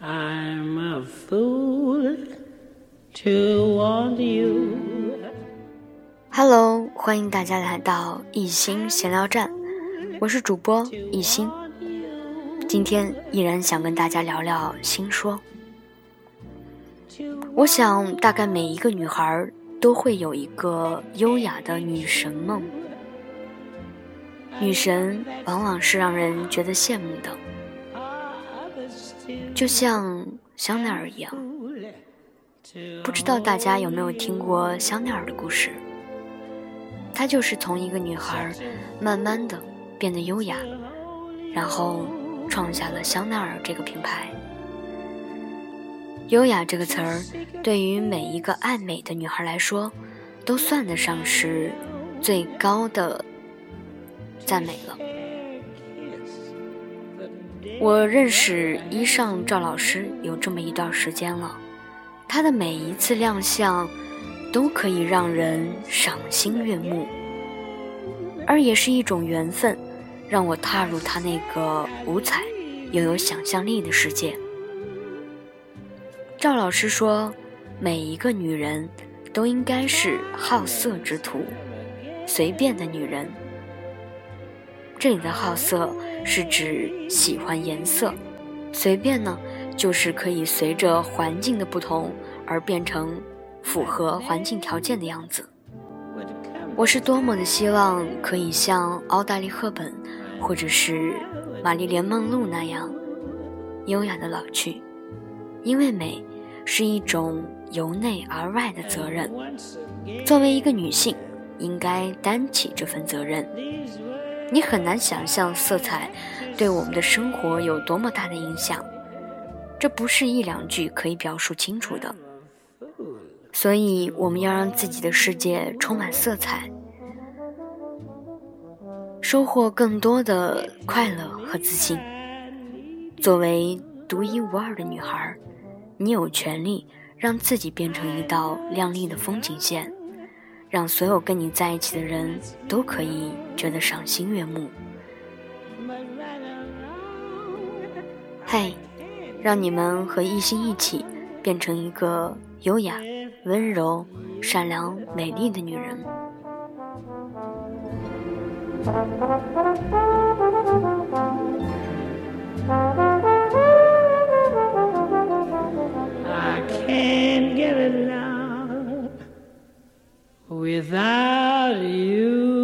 i'm a fool to want you hello 欢迎大家来到一心闲聊站，我是主播一心，今天依然想跟大家聊聊心说。我想大概每一个女孩都会有一个优雅的女神梦。女神往往是让人觉得羡慕的。就像香奈儿一样。不知道大家有没有听过香奈儿的故事？她就是从一个女孩，慢慢的变得优雅，然后创下了香奈儿这个品牌。优雅这个词儿，对于每一个爱美的女孩来说，都算得上是最高的赞美了。我认识衣裳赵老师有这么一段时间了，他的每一次亮相，都可以让人赏心悦目，而也是一种缘分，让我踏入他那个五彩又有想象力的世界。赵老师说：“每一个女人都应该是好色之徒，随便的女人。这里的好色是指喜欢颜色，随便呢，就是可以随着环境的不同而变成符合环境条件的样子。我是多么的希望可以像奥黛丽·赫本，或者是玛丽莲·梦露那样优雅的老去。”因为美是一种由内而外的责任，作为一个女性，应该担起这份责任。你很难想象色彩对我们的生活有多么大的影响，这不是一两句可以表述清楚的。所以，我们要让自己的世界充满色彩，收获更多的快乐和自信。作为独一无二的女孩。你有权利让自己变成一道亮丽的风景线，让所有跟你在一起的人都可以觉得赏心悦目。嘿，让你们和一心一起变成一个优雅、温柔、善良、美丽的女人。Without you.